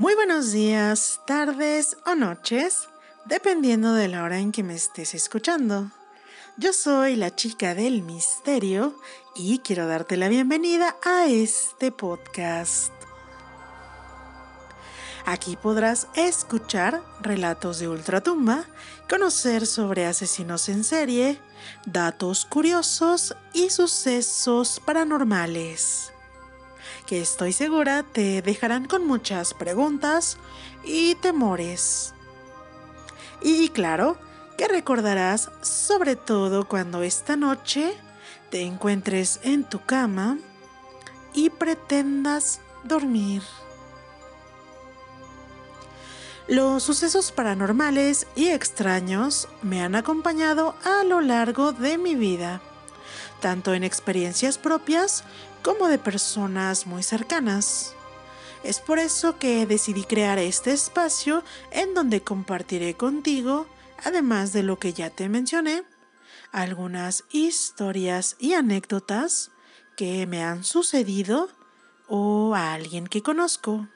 Muy buenos días, tardes o noches, dependiendo de la hora en que me estés escuchando. Yo soy la chica del misterio y quiero darte la bienvenida a este podcast. Aquí podrás escuchar relatos de ultratumba, conocer sobre asesinos en serie, datos curiosos y sucesos paranormales que estoy segura te dejarán con muchas preguntas y temores. Y claro, que recordarás sobre todo cuando esta noche te encuentres en tu cama y pretendas dormir. Los sucesos paranormales y extraños me han acompañado a lo largo de mi vida, tanto en experiencias propias como de personas muy cercanas. Es por eso que decidí crear este espacio en donde compartiré contigo, además de lo que ya te mencioné, algunas historias y anécdotas que me han sucedido o a alguien que conozco.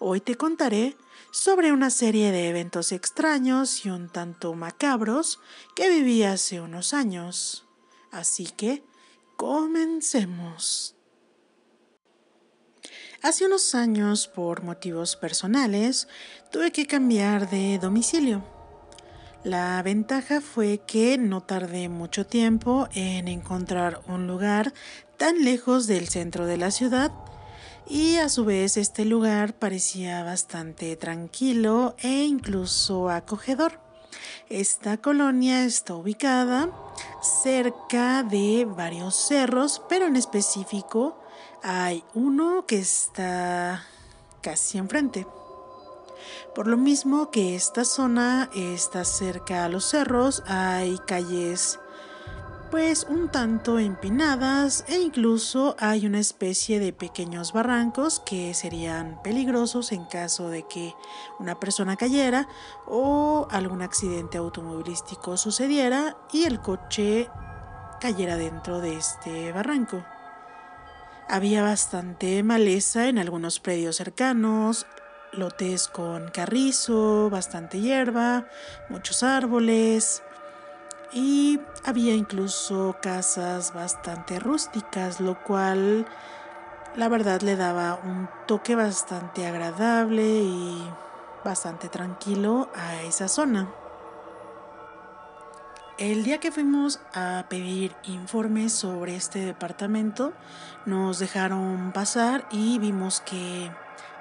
Hoy te contaré sobre una serie de eventos extraños y un tanto macabros que viví hace unos años. Así que Comencemos. Hace unos años, por motivos personales, tuve que cambiar de domicilio. La ventaja fue que no tardé mucho tiempo en encontrar un lugar tan lejos del centro de la ciudad y a su vez este lugar parecía bastante tranquilo e incluso acogedor. Esta colonia está ubicada cerca de varios cerros, pero en específico hay uno que está casi enfrente. Por lo mismo que esta zona está cerca a los cerros, hay calles pues un tanto empinadas e incluso hay una especie de pequeños barrancos que serían peligrosos en caso de que una persona cayera o algún accidente automovilístico sucediera y el coche cayera dentro de este barranco. Había bastante maleza en algunos predios cercanos, lotes con carrizo, bastante hierba, muchos árboles, y había incluso casas bastante rústicas, lo cual la verdad le daba un toque bastante agradable y bastante tranquilo a esa zona. El día que fuimos a pedir informes sobre este departamento, nos dejaron pasar y vimos que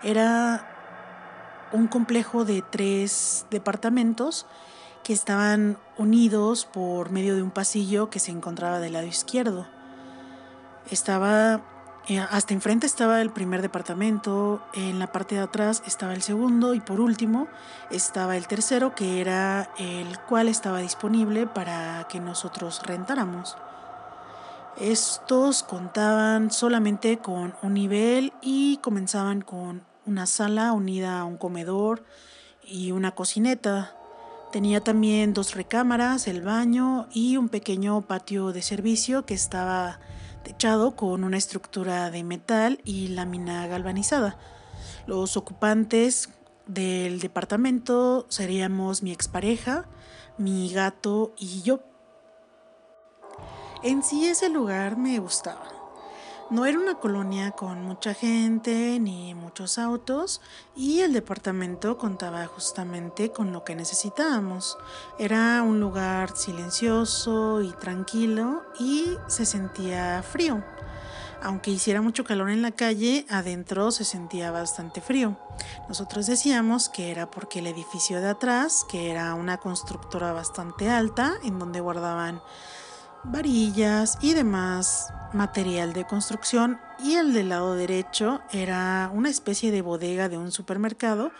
era un complejo de tres departamentos que estaban unidos por medio de un pasillo que se encontraba del lado izquierdo. Estaba eh, hasta enfrente estaba el primer departamento, en la parte de atrás estaba el segundo y por último estaba el tercero que era el cual estaba disponible para que nosotros rentáramos. Estos contaban solamente con un nivel y comenzaban con una sala unida a un comedor y una cocineta. Tenía también dos recámaras, el baño y un pequeño patio de servicio que estaba techado con una estructura de metal y lámina galvanizada. Los ocupantes del departamento seríamos mi expareja, mi gato y yo. En sí ese lugar me gustaba. No era una colonia con mucha gente ni muchos autos y el departamento contaba justamente con lo que necesitábamos. Era un lugar silencioso y tranquilo y se sentía frío. Aunque hiciera mucho calor en la calle, adentro se sentía bastante frío. Nosotros decíamos que era porque el edificio de atrás, que era una constructora bastante alta, en donde guardaban varillas y demás material de construcción y el del lado derecho era una especie de bodega de un supermercado,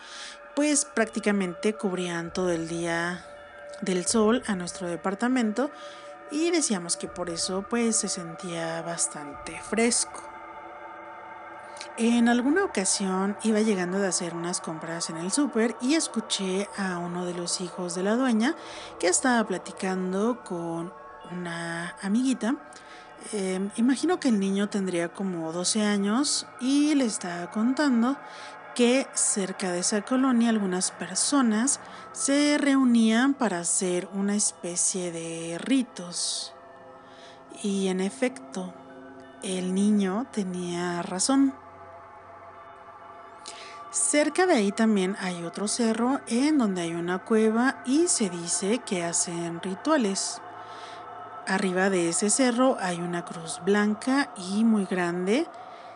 pues prácticamente cubrían todo el día del sol a nuestro departamento y decíamos que por eso pues se sentía bastante fresco. En alguna ocasión iba llegando de hacer unas compras en el súper y escuché a uno de los hijos de la dueña que estaba platicando con una amiguita. Em, imagino que el niño tendría como 12 años y le estaba contando que cerca de esa colonia algunas personas se reunían para hacer una especie de ritos. Y en efecto, el niño tenía razón. Cerca de ahí también hay otro cerro en donde hay una cueva y se dice que hacen rituales. Arriba de ese cerro hay una cruz blanca y muy grande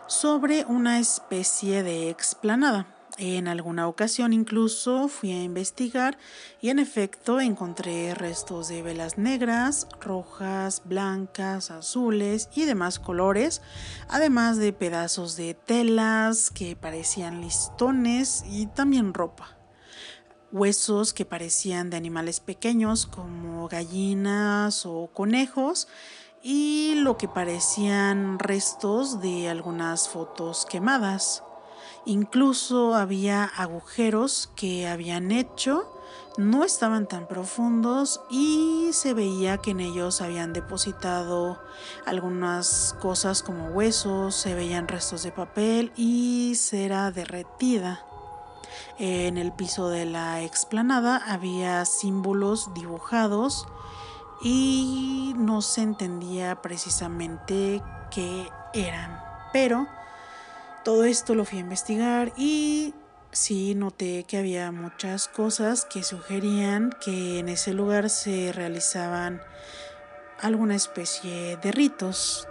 sobre una especie de explanada. En alguna ocasión incluso fui a investigar y en efecto encontré restos de velas negras, rojas, blancas, azules y demás colores, además de pedazos de telas que parecían listones y también ropa. Huesos que parecían de animales pequeños como gallinas o conejos y lo que parecían restos de algunas fotos quemadas. Incluso había agujeros que habían hecho, no estaban tan profundos y se veía que en ellos habían depositado algunas cosas como huesos, se veían restos de papel y cera derretida. En el piso de la explanada había símbolos dibujados y no se entendía precisamente qué eran, pero todo esto lo fui a investigar y sí noté que había muchas cosas que sugerían que en ese lugar se realizaban alguna especie de ritos.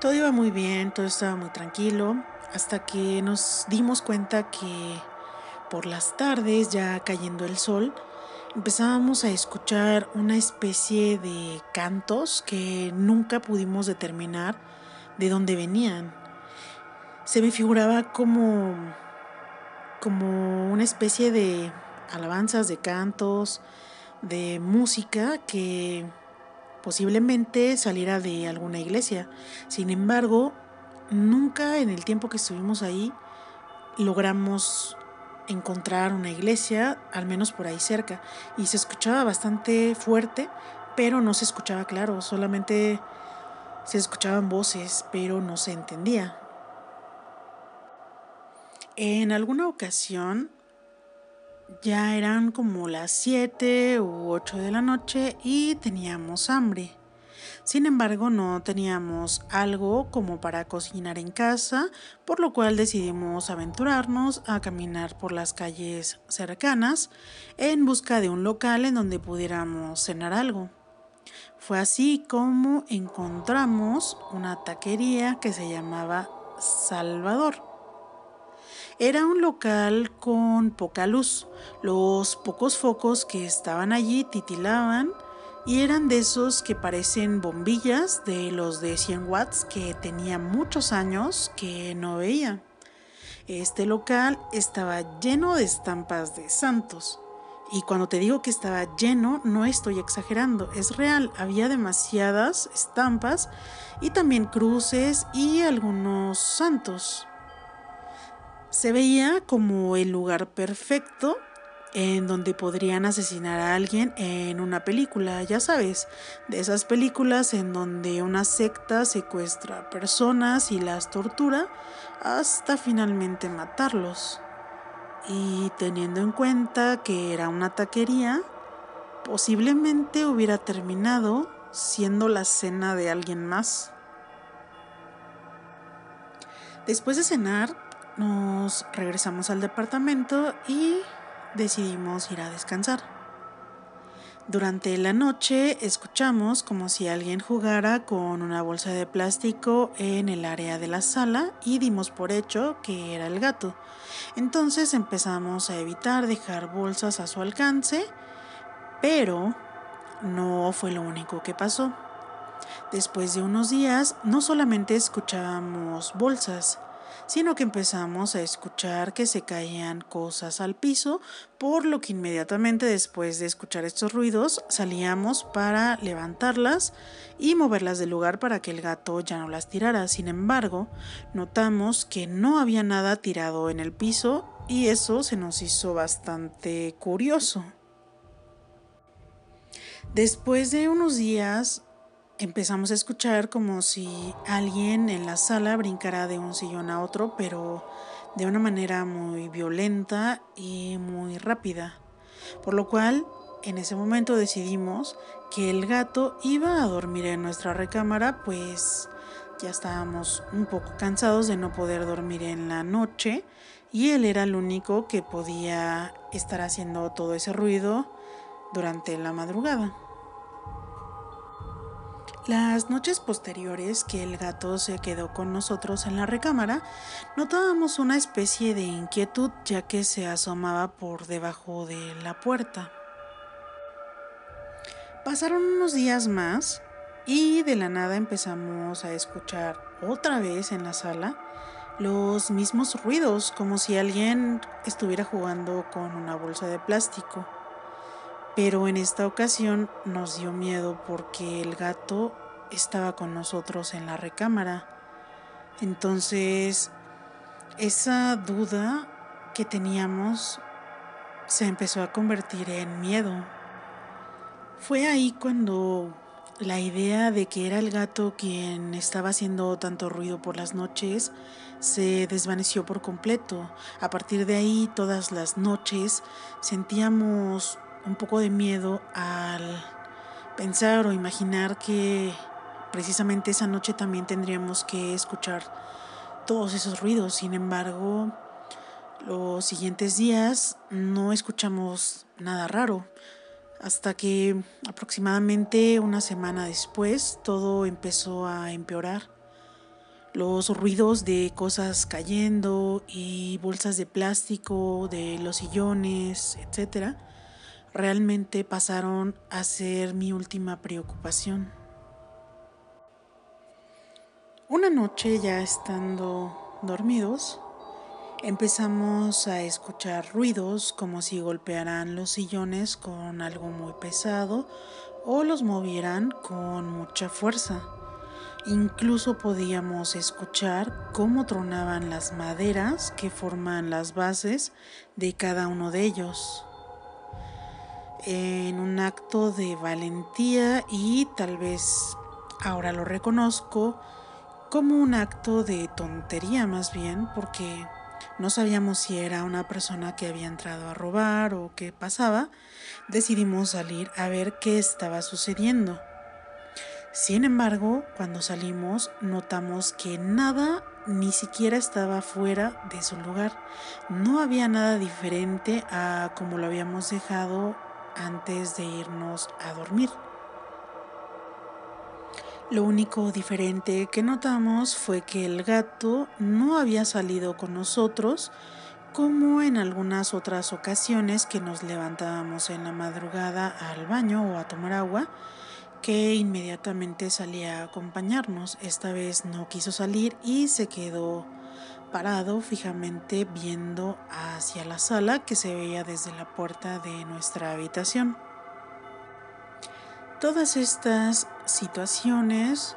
Todo iba muy bien, todo estaba muy tranquilo, hasta que nos dimos cuenta que por las tardes, ya cayendo el sol, empezábamos a escuchar una especie de cantos que nunca pudimos determinar de dónde venían. Se me figuraba como, como una especie de alabanzas, de cantos, de música que posiblemente saliera de alguna iglesia. Sin embargo, nunca en el tiempo que estuvimos ahí logramos encontrar una iglesia, al menos por ahí cerca, y se escuchaba bastante fuerte, pero no se escuchaba claro, solamente se escuchaban voces, pero no se entendía. En alguna ocasión ya eran como las 7 u 8 de la noche y teníamos hambre. Sin embargo, no teníamos algo como para cocinar en casa, por lo cual decidimos aventurarnos a caminar por las calles cercanas en busca de un local en donde pudiéramos cenar algo. Fue así como encontramos una taquería que se llamaba Salvador. Era un local con poca luz. Los pocos focos que estaban allí titilaban y eran de esos que parecen bombillas de los de 100 watts que tenía muchos años que no veía. Este local estaba lleno de estampas de santos. Y cuando te digo que estaba lleno, no estoy exagerando, es real. Había demasiadas estampas y también cruces y algunos santos. Se veía como el lugar perfecto en donde podrían asesinar a alguien en una película, ya sabes, de esas películas en donde una secta secuestra personas y las tortura hasta finalmente matarlos. Y teniendo en cuenta que era una taquería, posiblemente hubiera terminado siendo la cena de alguien más. Después de cenar, nos regresamos al departamento y decidimos ir a descansar. Durante la noche escuchamos como si alguien jugara con una bolsa de plástico en el área de la sala y dimos por hecho que era el gato. Entonces empezamos a evitar dejar bolsas a su alcance, pero no fue lo único que pasó. Después de unos días no solamente escuchábamos bolsas, sino que empezamos a escuchar que se caían cosas al piso, por lo que inmediatamente después de escuchar estos ruidos salíamos para levantarlas y moverlas del lugar para que el gato ya no las tirara. Sin embargo, notamos que no había nada tirado en el piso y eso se nos hizo bastante curioso. Después de unos días empezamos a escuchar como si alguien en la sala brincara de un sillón a otro, pero de una manera muy violenta y muy rápida. Por lo cual, en ese momento decidimos que el gato iba a dormir en nuestra recámara, pues ya estábamos un poco cansados de no poder dormir en la noche y él era el único que podía estar haciendo todo ese ruido durante la madrugada. Las noches posteriores que el gato se quedó con nosotros en la recámara, notábamos una especie de inquietud ya que se asomaba por debajo de la puerta. Pasaron unos días más y de la nada empezamos a escuchar otra vez en la sala los mismos ruidos, como si alguien estuviera jugando con una bolsa de plástico. Pero en esta ocasión nos dio miedo porque el gato estaba con nosotros en la recámara. Entonces, esa duda que teníamos se empezó a convertir en miedo. Fue ahí cuando la idea de que era el gato quien estaba haciendo tanto ruido por las noches se desvaneció por completo. A partir de ahí, todas las noches sentíamos un poco de miedo al pensar o imaginar que precisamente esa noche también tendríamos que escuchar todos esos ruidos. Sin embargo, los siguientes días no escuchamos nada raro. Hasta que aproximadamente una semana después todo empezó a empeorar. Los ruidos de cosas cayendo y bolsas de plástico de los sillones, etcétera, realmente pasaron a ser mi última preocupación. Una noche ya estando dormidos, empezamos a escuchar ruidos como si golpearan los sillones con algo muy pesado o los movieran con mucha fuerza. Incluso podíamos escuchar cómo tronaban las maderas que forman las bases de cada uno de ellos en un acto de valentía y tal vez ahora lo reconozco como un acto de tontería más bien porque no sabíamos si era una persona que había entrado a robar o qué pasaba, decidimos salir a ver qué estaba sucediendo. Sin embargo, cuando salimos notamos que nada ni siquiera estaba fuera de su lugar. No había nada diferente a como lo habíamos dejado antes de irnos a dormir. Lo único diferente que notamos fue que el gato no había salido con nosotros como en algunas otras ocasiones que nos levantábamos en la madrugada al baño o a tomar agua, que inmediatamente salía a acompañarnos. Esta vez no quiso salir y se quedó parado fijamente viendo hacia la sala que se veía desde la puerta de nuestra habitación. Todas estas situaciones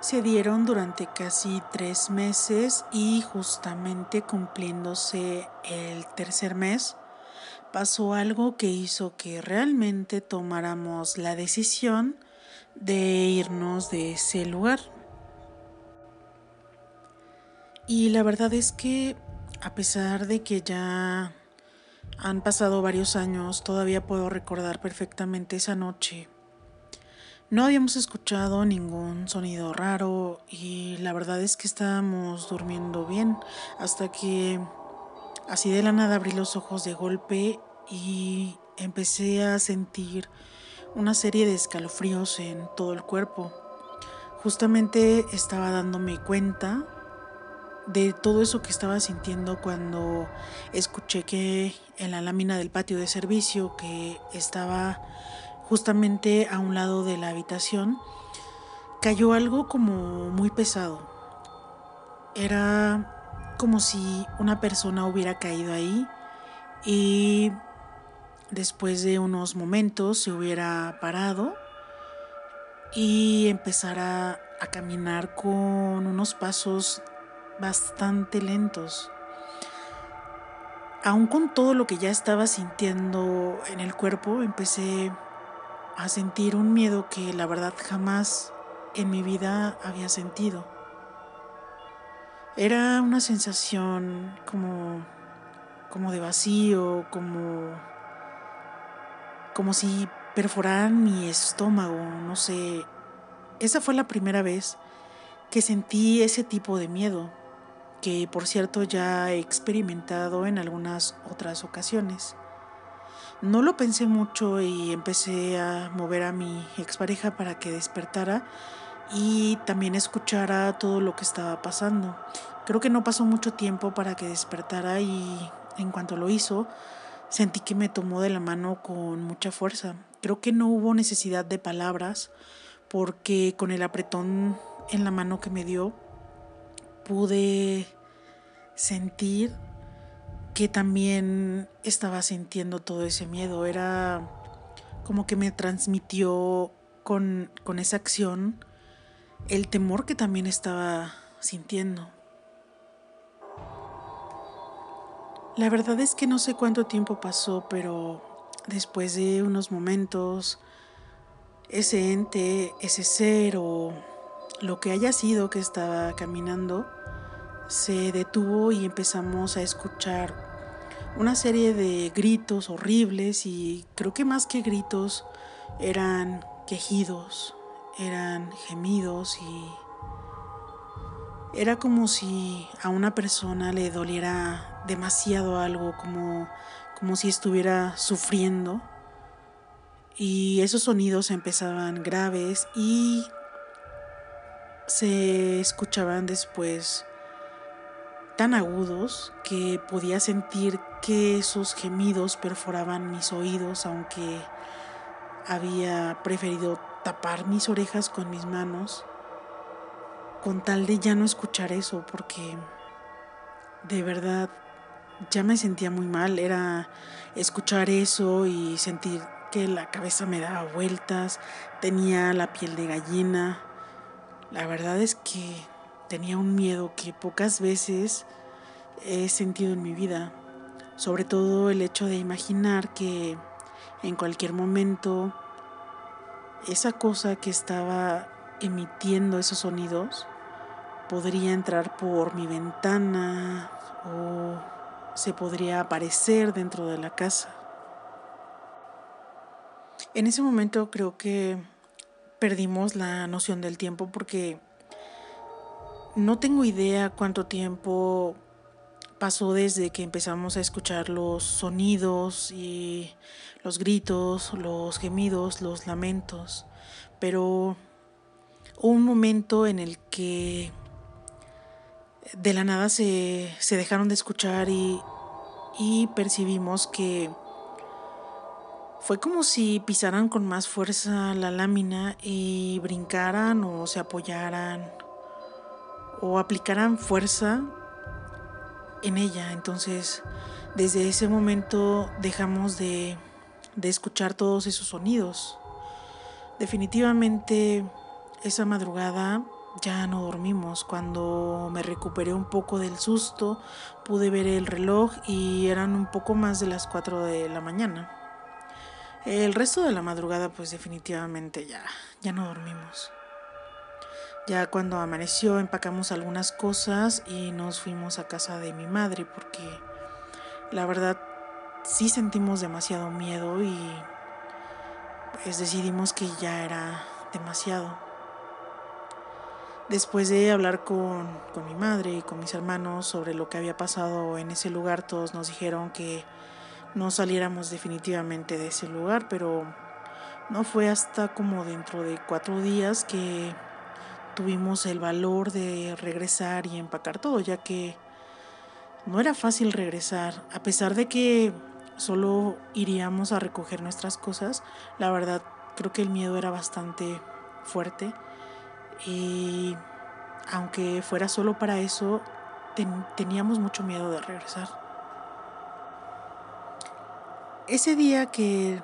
se dieron durante casi tres meses y justamente cumpliéndose el tercer mes pasó algo que hizo que realmente tomáramos la decisión de irnos de ese lugar. Y la verdad es que a pesar de que ya han pasado varios años, todavía puedo recordar perfectamente esa noche. No habíamos escuchado ningún sonido raro y la verdad es que estábamos durmiendo bien hasta que así de la nada abrí los ojos de golpe y empecé a sentir una serie de escalofríos en todo el cuerpo. Justamente estaba dándome cuenta de todo eso que estaba sintiendo cuando escuché que en la lámina del patio de servicio que estaba justamente a un lado de la habitación cayó algo como muy pesado. Era como si una persona hubiera caído ahí y después de unos momentos se hubiera parado y empezara a caminar con unos pasos bastante lentos. Aún con todo lo que ya estaba sintiendo en el cuerpo, empecé a sentir un miedo que la verdad jamás en mi vida había sentido. Era una sensación como, como de vacío, como, como si perforaran mi estómago, no sé. Esa fue la primera vez que sentí ese tipo de miedo, que por cierto ya he experimentado en algunas otras ocasiones. No lo pensé mucho y empecé a mover a mi expareja para que despertara y también escuchara todo lo que estaba pasando. Creo que no pasó mucho tiempo para que despertara y en cuanto lo hizo, sentí que me tomó de la mano con mucha fuerza. Creo que no hubo necesidad de palabras porque con el apretón en la mano que me dio pude sentir que también estaba sintiendo todo ese miedo. Era como que me transmitió con, con esa acción el temor que también estaba sintiendo. La verdad es que no sé cuánto tiempo pasó, pero después de unos momentos, ese ente, ese ser o lo que haya sido que estaba caminando, se detuvo y empezamos a escuchar una serie de gritos horribles y creo que más que gritos eran quejidos, eran gemidos y era como si a una persona le doliera demasiado algo, como, como si estuviera sufriendo. Y esos sonidos empezaban graves y se escuchaban después tan agudos que podía sentir que esos gemidos perforaban mis oídos, aunque había preferido tapar mis orejas con mis manos con tal de ya no escuchar eso, porque de verdad ya me sentía muy mal, era escuchar eso y sentir que la cabeza me daba vueltas, tenía la piel de gallina. La verdad es que tenía un miedo que pocas veces he sentido en mi vida, sobre todo el hecho de imaginar que en cualquier momento esa cosa que estaba emitiendo esos sonidos podría entrar por mi ventana o se podría aparecer dentro de la casa. En ese momento creo que perdimos la noción del tiempo porque no tengo idea cuánto tiempo pasó desde que empezamos a escuchar los sonidos y los gritos, los gemidos, los lamentos, pero hubo un momento en el que de la nada se, dejaron de escuchar y, y percibimos que fue como si pisaran con más fuerza la lámina y brincaran o se apoyaran o aplicaran fuerza en ella. Entonces, desde ese momento dejamos de, de escuchar todos esos sonidos. Definitivamente esa madrugada ya no dormimos. Cuando me recuperé un poco del susto, pude ver el reloj y eran un poco más de las 4 de la mañana. El resto de la madrugada, pues definitivamente ya, ya no dormimos. Ya cuando amaneció empacamos algunas cosas y nos fuimos a casa de mi madre porque la verdad sí sentimos demasiado miedo y pues decidimos que ya era demasiado. Después de hablar con, mi madre y con mis hermanos sobre lo que había pasado en ese lugar, todos nos dijeron que no saliéramos definitivamente de ese lugar, pero no fue hasta como dentro de cuatro días que tuvimos el valor de regresar y empacar todo, ya que no era fácil regresar, a pesar de que solo iríamos a recoger nuestras cosas, la verdad creo que el miedo era bastante fuerte y aunque fuera solo para eso, teníamos mucho miedo de regresar. Ese día que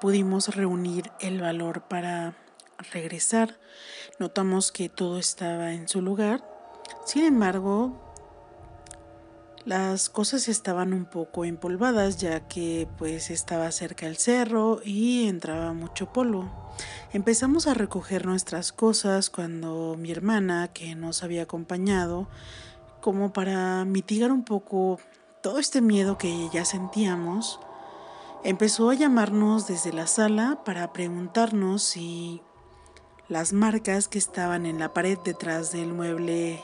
pudimos reunir el valor para regresar, notamos que todo estaba en su lugar. Sin embargo, Las cosas estaban un poco empolvadas ya que pues estaba cerca el cerro y entraba mucho polvo. Empezamos a recoger nuestras cosas cuando mi hermana, que nos había acompañado, como para mitigar un poco todo este miedo que ya sentíamos, empezó a llamarnos desde la sala para preguntarnos si las marcas que estaban en la pared detrás del mueble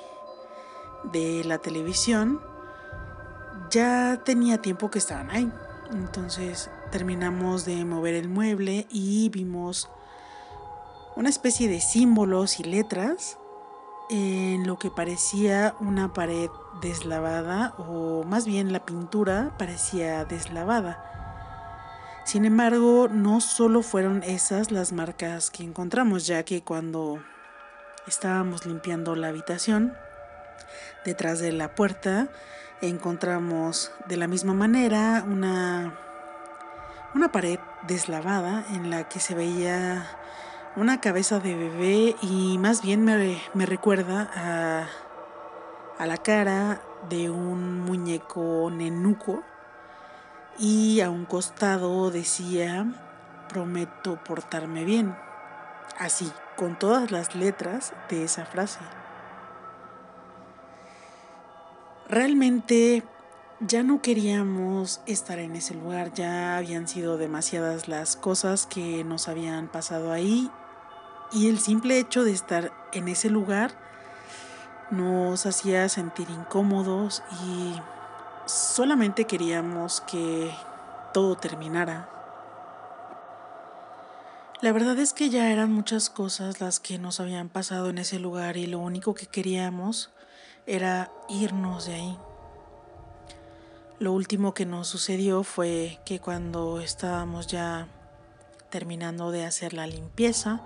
de la televisión ya tenía tiempo que estaban ahí. Entonces terminamos de mover el mueble y vimos una especie de símbolos y letras en lo que parecía una pared deslavada o más bien la pintura parecía deslavada. Sin embargo, no solo fueron esas las marcas que encontramos, ya que cuando estábamos limpiando la habitación, detrás de la puerta encontramos de la misma manera una, una pared deslavada en la que se veía una cabeza de bebé y más bien me, me recuerda a, a, la cara de un muñeco nenuco y a un costado decía prometo portarme bien, así, con todas las letras de esa frase. Realmente ya no queríamos estar en ese lugar, ya habían sido demasiadas las cosas que nos habían pasado ahí y el simple hecho de estar en ese lugar nos hacía sentir incómodos y solamente queríamos que todo terminara. La verdad es que ya eran muchas cosas las que nos habían pasado en ese lugar y lo único que queríamos era irnos de ahí. Lo último que nos sucedió fue que cuando estábamos ya terminando de hacer la limpieza,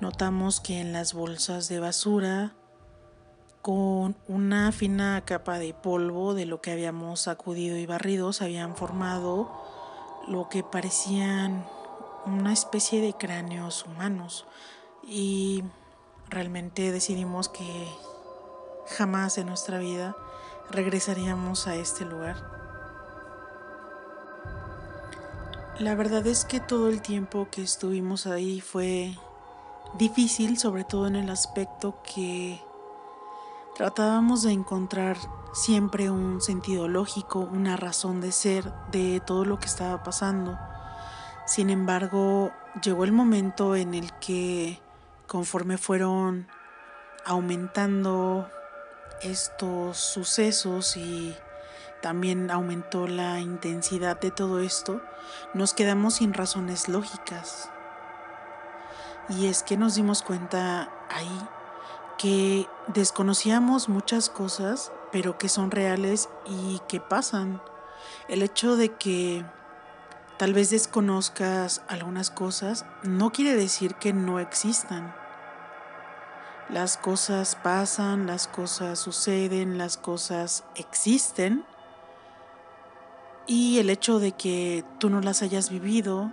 notamos que en las bolsas de basura, con una fina capa de polvo de lo que habíamos sacudido y barrido, se habían formado lo que parecían una especie de cráneos humanos. Y realmente decidimos que jamás en nuestra vida regresaríamos a este lugar. La verdad es que todo el tiempo que estuvimos ahí fue difícil, sobre todo en el aspecto que tratábamos de encontrar siempre un sentido lógico, una razón de ser de todo lo que estaba pasando. Sin embargo, llegó el momento en el que conforme fueron aumentando estos sucesos y también aumentó la intensidad de todo esto, nos quedamos sin razones lógicas. Y es que nos dimos cuenta ahí que desconocíamos muchas cosas, pero que son reales y que pasan. El hecho de que tal vez desconozcas algunas cosas no quiere decir que no existan. Las cosas pasan, las cosas suceden, las cosas existen. Y el hecho de que tú no las hayas vivido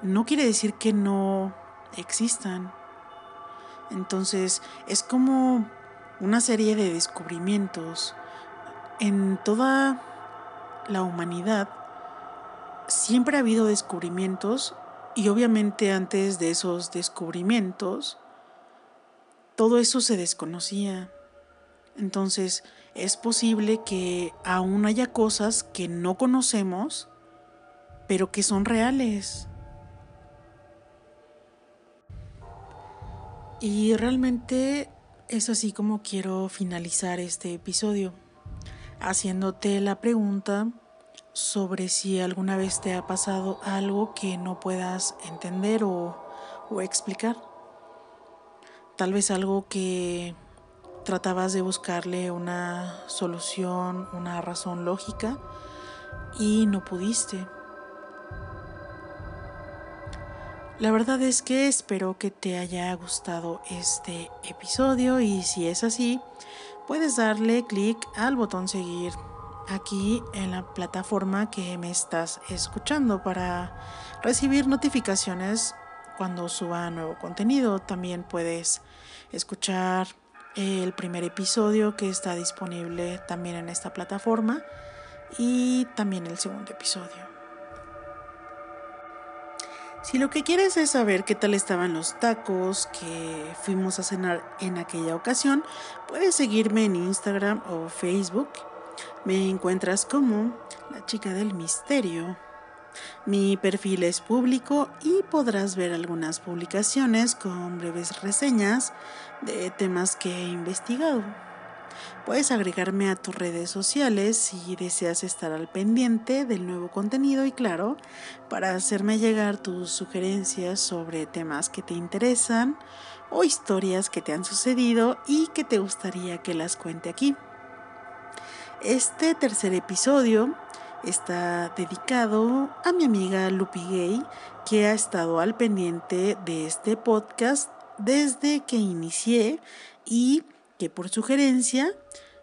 no quiere decir que no existan. Entonces es como una serie de descubrimientos. En toda la humanidad siempre ha habido descubrimientos y obviamente antes de esos descubrimientos todo eso se desconocía. Entonces es posible que aún haya cosas que no conocemos, pero que son reales. Y realmente es así como quiero finalizar este episodio, haciéndote la pregunta sobre si alguna vez te ha pasado algo que no puedas entender o, o explicar tal vez algo que tratabas de buscarle una solución, una razón lógica y no pudiste. La verdad es que espero que te haya gustado este episodio y si es así, puedes darle clic al botón seguir aquí en la plataforma que me estás escuchando para recibir notificaciones cuando suba nuevo contenido. También puedes escuchar el primer episodio que está disponible también en esta plataforma y también el segundo episodio. Si lo que quieres es saber qué tal estaban los tacos que fuimos a cenar en aquella ocasión, puedes seguirme en Instagram o Facebook. Me encuentras como la chica del misterio. Mi perfil es público y podrás ver algunas publicaciones con breves reseñas de temas que he investigado. Puedes agregarme a tus redes sociales si deseas estar al pendiente del nuevo contenido y claro, para hacerme llegar tus sugerencias sobre temas que te interesan o historias que te han sucedido y que te gustaría que las cuente aquí. Este tercer episodio está dedicado a mi amiga Lupi Gay, que ha estado al pendiente de este podcast desde que inicié y por sugerencia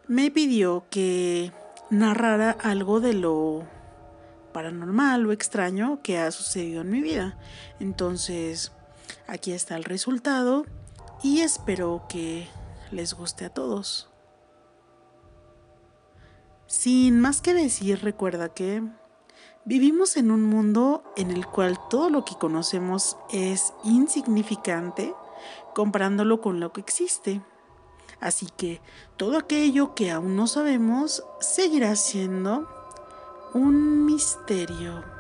me pidió que narrara algo de lo paranormal o extraño que ha sucedido en mi vida. Entonces, aquí está el resultado y espero que les guste a todos. Sin más que decir, recuerda que vivimos en un mundo en el cual todo lo que conocemos es insignificante comparándolo con lo que existe. Así que todo aquello que aún no sabemos seguirá siendo un misterio.